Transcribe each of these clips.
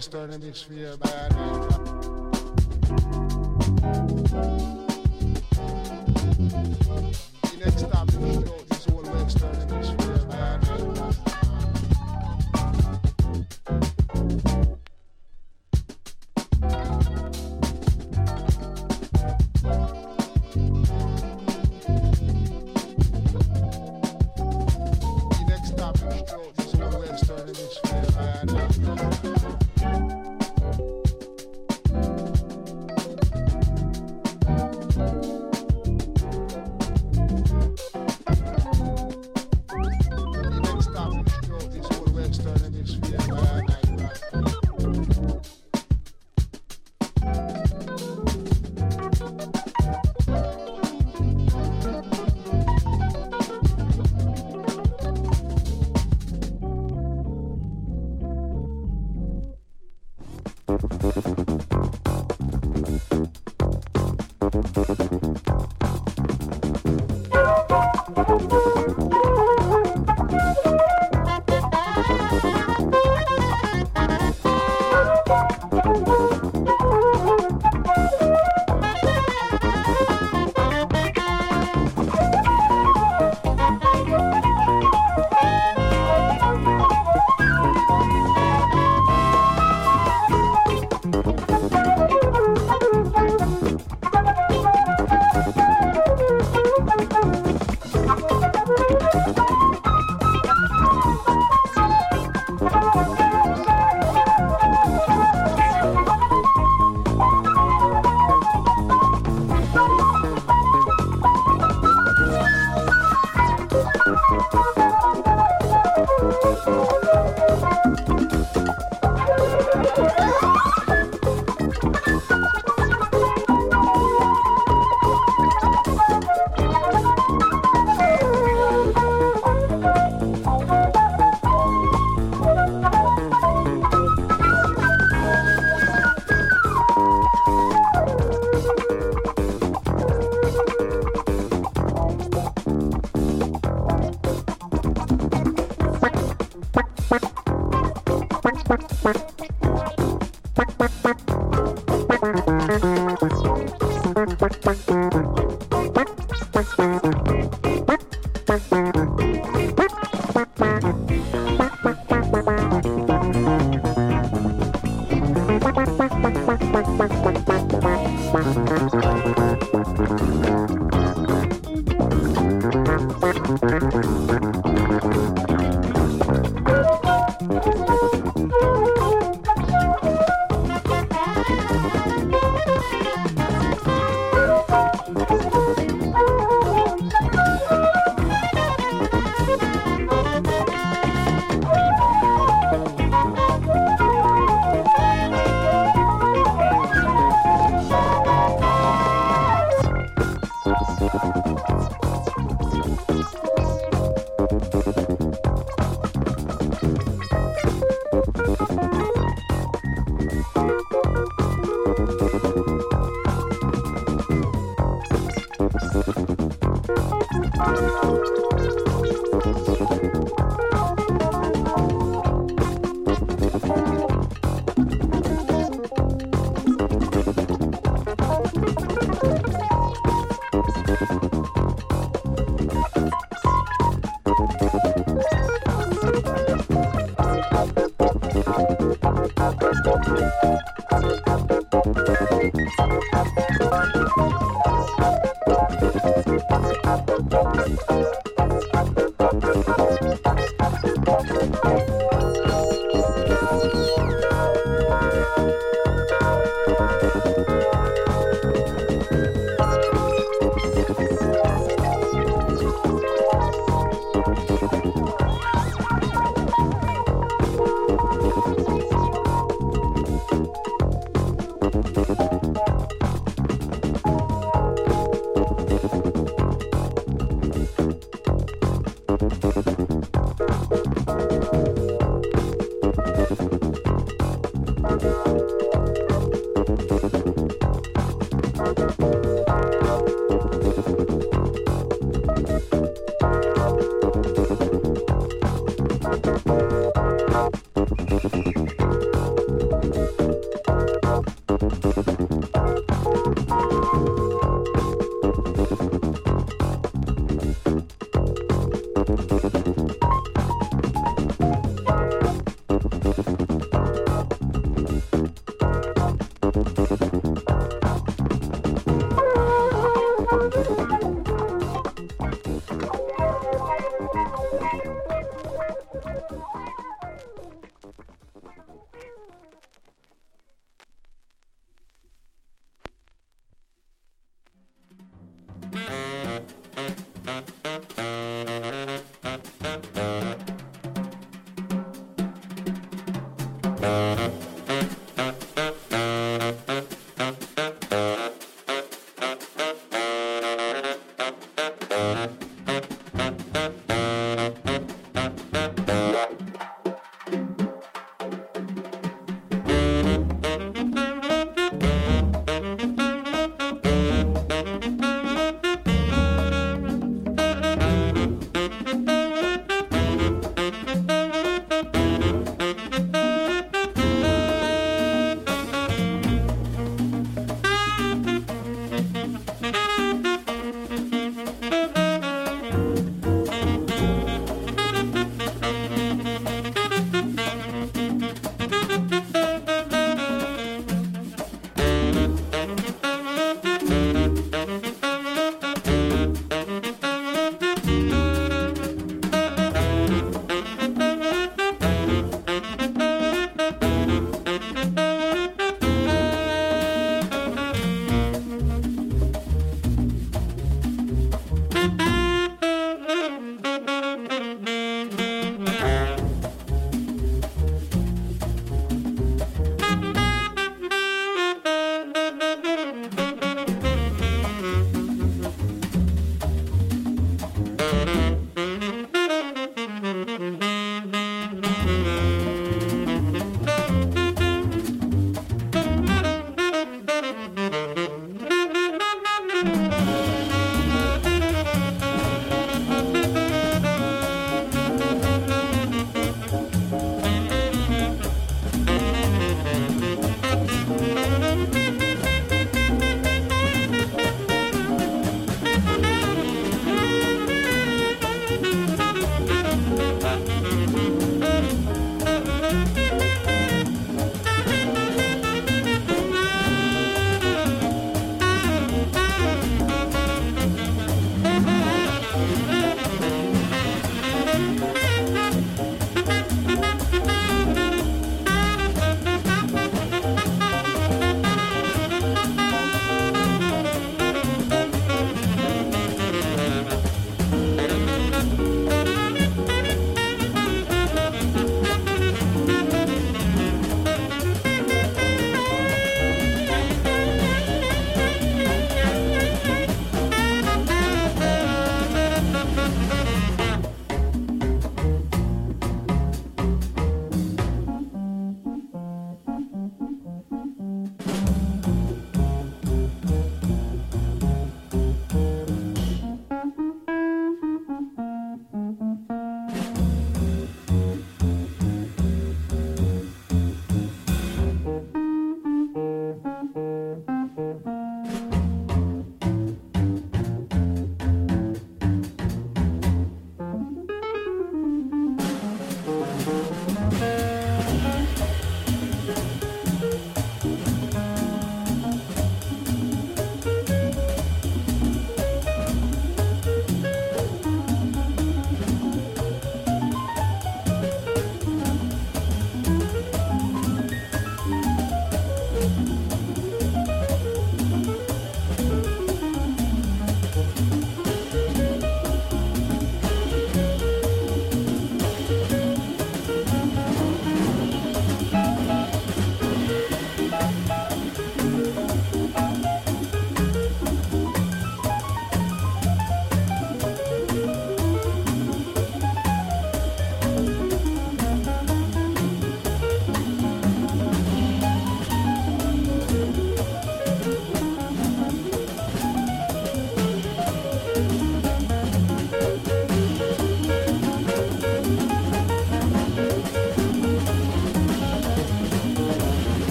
Street is whole Western Hemisphere, next stop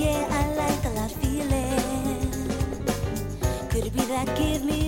Yeah, I like a lot feeling. Could it be that give me